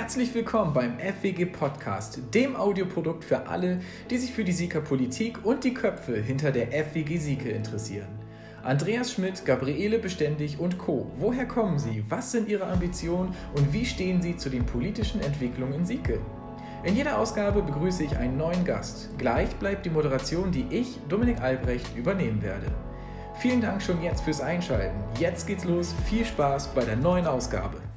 Herzlich willkommen beim FWG Podcast, dem Audioprodukt für alle, die sich für die Sieker Politik und die Köpfe hinter der FWG Sieke interessieren. Andreas Schmidt, Gabriele Beständig und Co. Woher kommen Sie? Was sind Ihre Ambitionen und wie stehen Sie zu den politischen Entwicklungen in Sieke? In jeder Ausgabe begrüße ich einen neuen Gast. Gleich bleibt die Moderation, die ich, Dominik Albrecht, übernehmen werde. Vielen Dank schon jetzt fürs Einschalten. Jetzt geht's los. Viel Spaß bei der neuen Ausgabe.